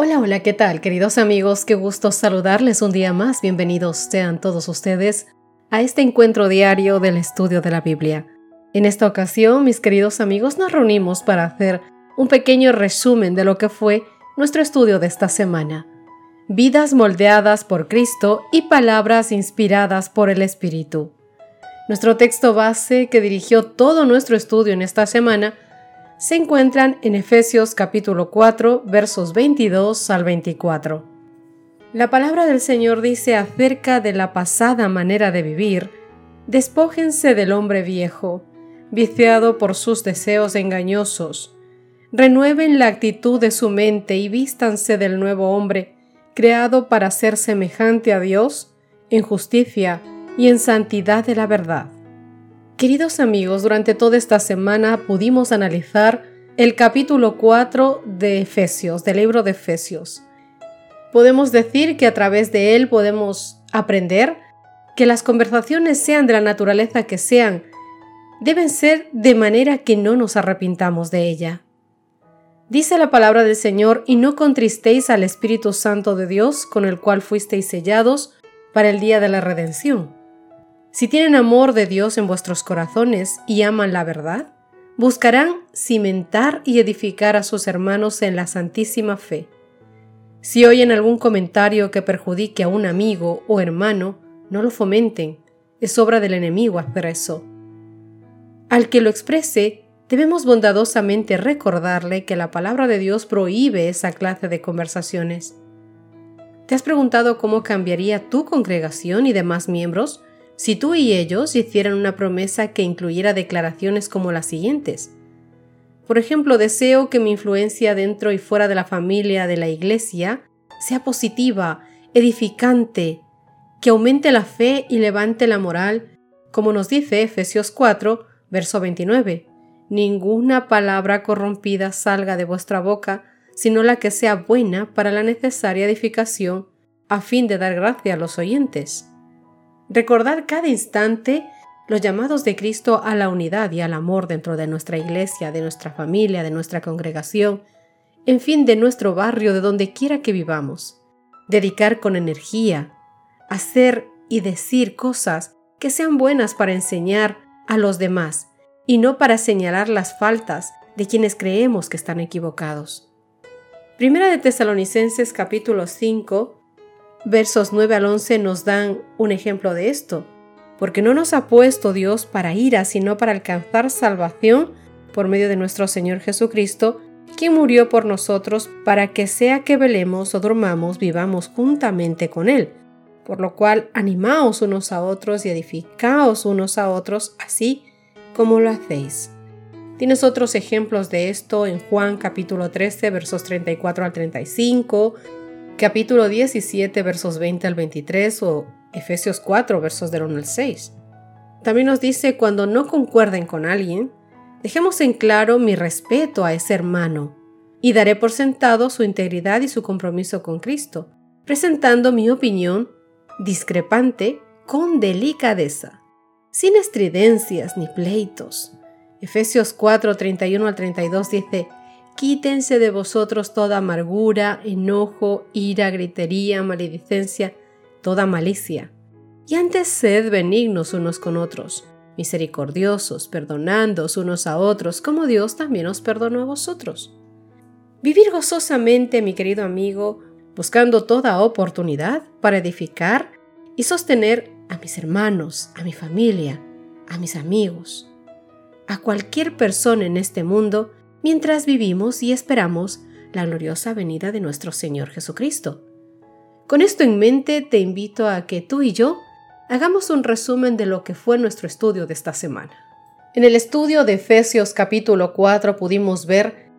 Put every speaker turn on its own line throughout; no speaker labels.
Hola, hola, ¿qué tal queridos amigos? Qué gusto saludarles un día más. Bienvenidos sean todos ustedes a este encuentro diario del estudio de la Biblia. En esta ocasión, mis queridos amigos, nos reunimos para hacer un pequeño resumen de lo que fue nuestro estudio de esta semana. Vidas moldeadas por Cristo y palabras inspiradas por el Espíritu. Nuestro texto base que dirigió todo nuestro estudio en esta semana se encuentran en Efesios capítulo 4 versos 22 al 24. La palabra del Señor dice acerca de la pasada manera de vivir, despójense del hombre viejo, viciado por sus deseos engañosos, renueven la actitud de su mente y vístanse del nuevo hombre, creado para ser semejante a Dios en justicia y en santidad de la verdad. Queridos amigos, durante toda esta semana pudimos analizar el capítulo 4 de Efesios, del libro de Efesios. Podemos decir que a través de él podemos aprender que las conversaciones sean de la naturaleza que sean, deben ser de manera que no nos arrepintamos de ella. Dice la palabra del Señor, y no contristéis al Espíritu Santo de Dios, con el cual fuisteis sellados para el día de la redención. Si tienen amor de Dios en vuestros corazones y aman la verdad, buscarán cimentar y edificar a sus hermanos en la santísima fe. Si oyen algún comentario que perjudique a un amigo o hermano, no lo fomenten, es obra del enemigo hacer eso. Al que lo exprese, debemos bondadosamente recordarle que la palabra de Dios prohíbe esa clase de conversaciones. ¿Te has preguntado cómo cambiaría tu congregación y demás miembros si tú y ellos hicieran una promesa que incluyera declaraciones como las siguientes. Por ejemplo, deseo que mi influencia dentro y fuera de la familia de la Iglesia sea positiva, edificante, que aumente la fe y levante la moral, como nos dice Efesios 4, verso 29. Ninguna palabra corrompida salga de vuestra boca, sino la que sea buena para la necesaria edificación, a fin de dar gracia a los oyentes. Recordar cada instante los llamados de Cristo a la unidad y al amor dentro de nuestra iglesia, de nuestra familia, de nuestra congregación, en fin, de nuestro barrio, de donde quiera que vivamos. Dedicar con energía, hacer y decir cosas que sean buenas para enseñar a los demás y no para señalar las faltas de quienes creemos que están equivocados. Primera de Tesalonicenses capítulo 5 versos 9 al 11 nos dan un ejemplo de esto, porque no nos ha puesto Dios para ira, sino para alcanzar salvación por medio de nuestro Señor Jesucristo, quien murió por nosotros para que sea que velemos o durmamos, vivamos juntamente con Él. Por lo cual, animaos unos a otros y edificaos unos a otros, así como lo hacéis. Tienes otros ejemplos de esto en Juan capítulo 13, versos 34 al 35, capítulo 17 versos 20 al 23 o Efesios 4 versos del 1 al 6. También nos dice, cuando no concuerden con alguien, dejemos en claro mi respeto a ese hermano y daré por sentado su integridad y su compromiso con Cristo, presentando mi opinión discrepante con delicadeza, sin estridencias ni pleitos. Efesios 4, 31 al 32 dice, Quítense de vosotros toda amargura, enojo, ira, gritería, maledicencia, toda malicia. Y antes sed benignos unos con otros, misericordiosos, perdonándoos unos a otros, como Dios también os perdonó a vosotros. Vivir gozosamente, mi querido amigo, buscando toda oportunidad para edificar y sostener a mis hermanos, a mi familia, a mis amigos, a cualquier persona en este mundo mientras vivimos y esperamos la gloriosa venida de nuestro Señor Jesucristo. Con esto en mente, te invito a que tú y yo hagamos un resumen de lo que fue nuestro estudio de esta semana. En el estudio de Efesios capítulo 4 pudimos ver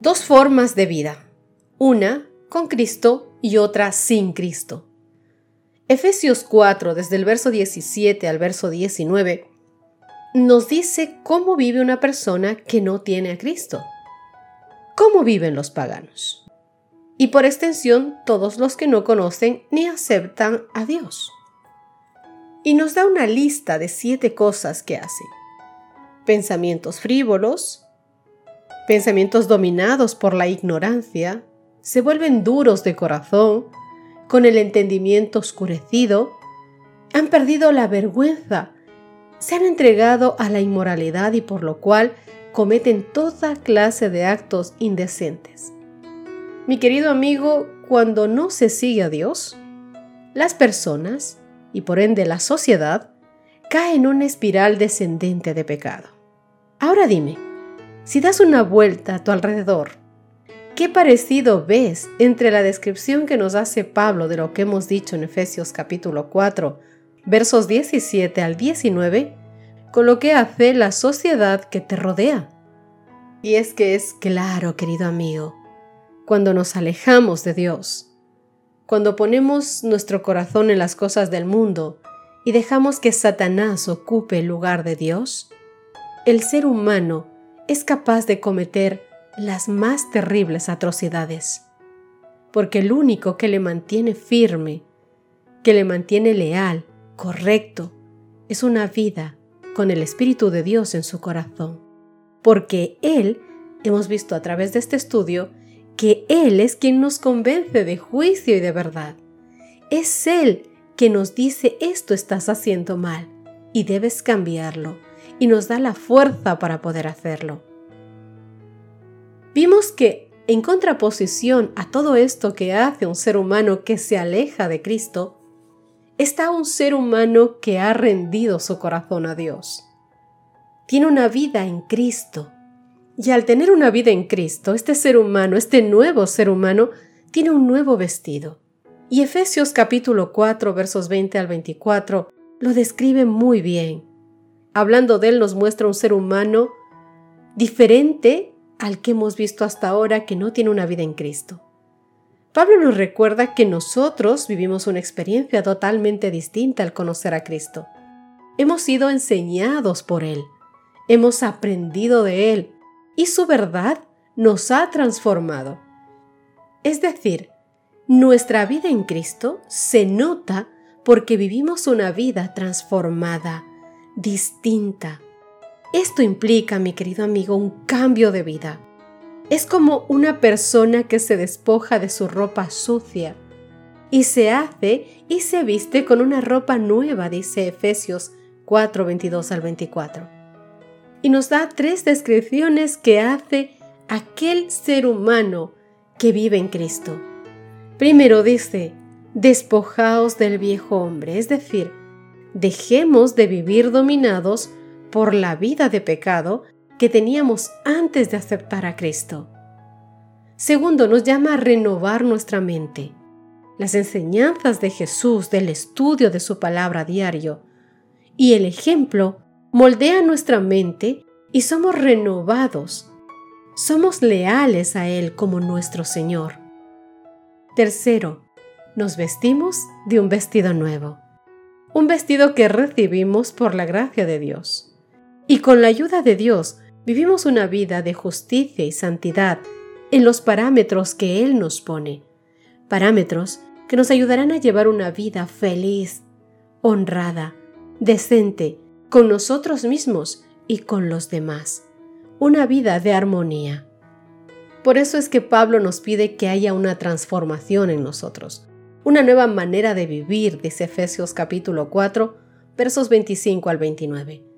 dos formas de vida, una con Cristo y otra sin Cristo. Efesios 4, desde el verso 17 al verso 19, nos dice cómo vive una persona que no tiene a Cristo. ¿Cómo viven los paganos? Y por extensión, todos los que no conocen ni aceptan a Dios. Y nos da una lista de siete cosas que hacen. Pensamientos frívolos, pensamientos dominados por la ignorancia, se vuelven duros de corazón, con el entendimiento oscurecido, han perdido la vergüenza, se han entregado a la inmoralidad y por lo cual cometen toda clase de actos indecentes. Mi querido amigo, cuando no se sigue a Dios, las personas, y por ende la sociedad, caen en una espiral descendente de pecado. Ahora dime, si das una vuelta a tu alrededor ¿Qué parecido ves entre la descripción que nos hace Pablo de lo que hemos dicho en Efesios capítulo 4, versos 17 al 19, con lo que hace la sociedad que te rodea? Y es que es claro, querido amigo, cuando nos alejamos de Dios, cuando ponemos nuestro corazón en las cosas del mundo y dejamos que Satanás ocupe el lugar de Dios, el ser humano es capaz de cometer las más terribles atrocidades, porque el único que le mantiene firme, que le mantiene leal, correcto, es una vida con el Espíritu de Dios en su corazón, porque Él, hemos visto a través de este estudio, que Él es quien nos convence de juicio y de verdad. Es Él que nos dice esto estás haciendo mal y debes cambiarlo, y nos da la fuerza para poder hacerlo. Vimos que, en contraposición a todo esto que hace un ser humano que se aleja de Cristo, está un ser humano que ha rendido su corazón a Dios. Tiene una vida en Cristo. Y al tener una vida en Cristo, este ser humano, este nuevo ser humano, tiene un nuevo vestido. Y Efesios capítulo 4 versos 20 al 24 lo describe muy bien. Hablando de él nos muestra un ser humano diferente al que hemos visto hasta ahora que no tiene una vida en Cristo. Pablo nos recuerda que nosotros vivimos una experiencia totalmente distinta al conocer a Cristo. Hemos sido enseñados por Él, hemos aprendido de Él y su verdad nos ha transformado. Es decir, nuestra vida en Cristo se nota porque vivimos una vida transformada, distinta, esto implica, mi querido amigo, un cambio de vida. Es como una persona que se despoja de su ropa sucia y se hace y se viste con una ropa nueva, dice Efesios 4, 22 al 24. Y nos da tres descripciones que hace aquel ser humano que vive en Cristo. Primero dice, despojaos del viejo hombre, es decir, dejemos de vivir dominados por la vida de pecado que teníamos antes de aceptar a Cristo. Segundo, nos llama a renovar nuestra mente. Las enseñanzas de Jesús, del estudio de su palabra diario y el ejemplo moldean nuestra mente y somos renovados. Somos leales a Él como nuestro Señor. Tercero, nos vestimos de un vestido nuevo, un vestido que recibimos por la gracia de Dios. Y con la ayuda de Dios vivimos una vida de justicia y santidad en los parámetros que Él nos pone. Parámetros que nos ayudarán a llevar una vida feliz, honrada, decente, con nosotros mismos y con los demás. Una vida de armonía. Por eso es que Pablo nos pide que haya una transformación en nosotros, una nueva manera de vivir, dice Efesios capítulo 4, versos 25 al 29.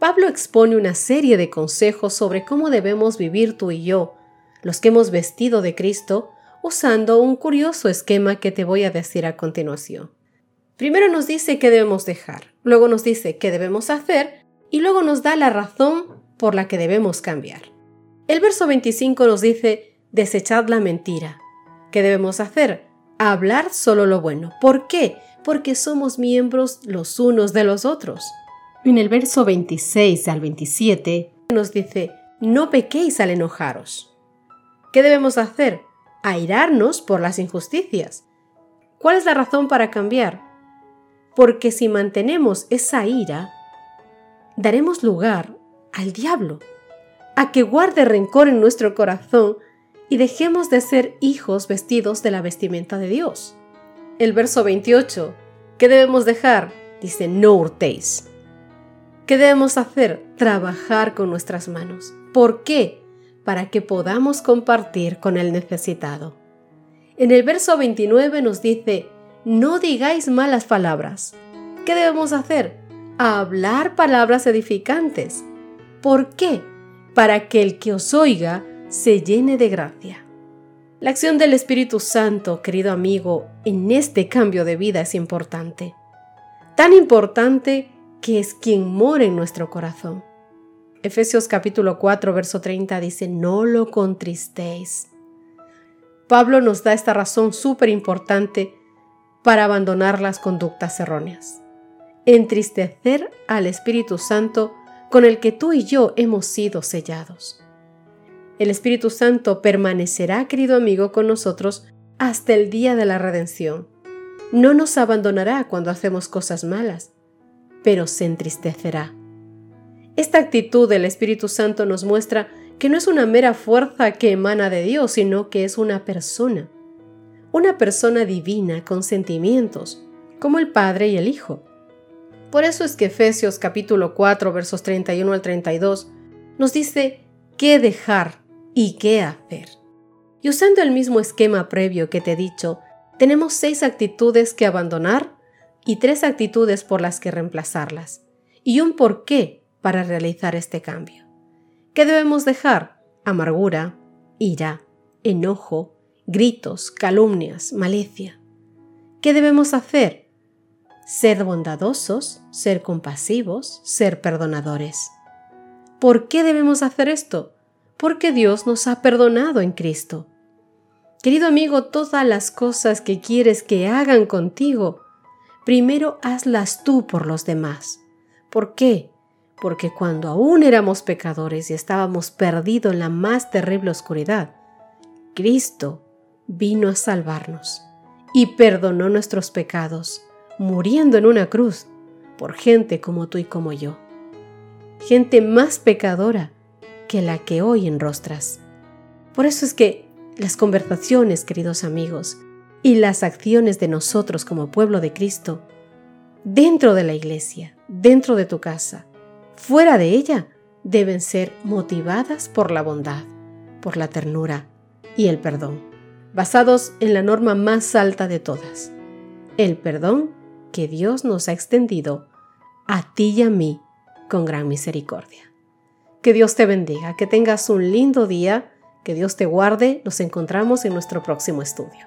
Pablo expone una serie de consejos sobre cómo debemos vivir tú y yo, los que hemos vestido de Cristo, usando un curioso esquema que te voy a decir a continuación. Primero nos dice qué debemos dejar, luego nos dice qué debemos hacer y luego nos da la razón por la que debemos cambiar. El verso 25 nos dice, desechad la mentira. ¿Qué debemos hacer? Hablar solo lo bueno. ¿Por qué? Porque somos miembros los unos de los otros. En el verso 26 al 27 nos dice, no pequéis al enojaros. ¿Qué debemos hacer? Airarnos por las injusticias. ¿Cuál es la razón para cambiar? porque si mantenemos esa ira, daremos lugar al diablo, a que guarde rencor en nuestro corazón y dejemos de ser hijos vestidos de la vestimenta de Dios. El verso 28, ¿qué debemos dejar? Dice, no hurtéis. ¿Qué debemos hacer? Trabajar con nuestras manos. ¿Por qué? Para que podamos compartir con el necesitado. En el verso 29 nos dice, no digáis malas palabras. ¿Qué debemos hacer? Hablar palabras edificantes. ¿Por qué? Para que el que os oiga se llene de gracia. La acción del Espíritu Santo, querido amigo, en este cambio de vida es importante. Tan importante que es quien mora en nuestro corazón. Efesios capítulo 4, verso 30 dice, no lo contristéis. Pablo nos da esta razón súper importante para abandonar las conductas erróneas. Entristecer al Espíritu Santo con el que tú y yo hemos sido sellados. El Espíritu Santo permanecerá, querido amigo, con nosotros hasta el día de la redención. No nos abandonará cuando hacemos cosas malas, pero se entristecerá. Esta actitud del Espíritu Santo nos muestra que no es una mera fuerza que emana de Dios, sino que es una persona. Una persona divina con sentimientos, como el Padre y el Hijo. Por eso es que Efesios capítulo 4 versos 31 al 32 nos dice qué dejar y qué hacer. Y usando el mismo esquema previo que te he dicho, tenemos seis actitudes que abandonar y tres actitudes por las que reemplazarlas, y un por qué para realizar este cambio. ¿Qué debemos dejar? Amargura, ira, enojo, gritos, calumnias, malicia. ¿Qué debemos hacer? Ser bondadosos, ser compasivos, ser perdonadores. ¿Por qué debemos hacer esto? Porque Dios nos ha perdonado en Cristo. Querido amigo, todas las cosas que quieres que hagan contigo, primero hazlas tú por los demás. ¿Por qué? Porque cuando aún éramos pecadores y estábamos perdidos en la más terrible oscuridad, Cristo vino a salvarnos y perdonó nuestros pecados, muriendo en una cruz por gente como tú y como yo. Gente más pecadora que la que hoy enrostras. Por eso es que las conversaciones, queridos amigos, y las acciones de nosotros como pueblo de Cristo, dentro de la iglesia, dentro de tu casa, fuera de ella, deben ser motivadas por la bondad, por la ternura y el perdón, basados en la norma más alta de todas, el perdón que Dios nos ha extendido a ti y a mí con gran misericordia. Que Dios te bendiga, que tengas un lindo día, que Dios te guarde, nos encontramos en nuestro próximo estudio.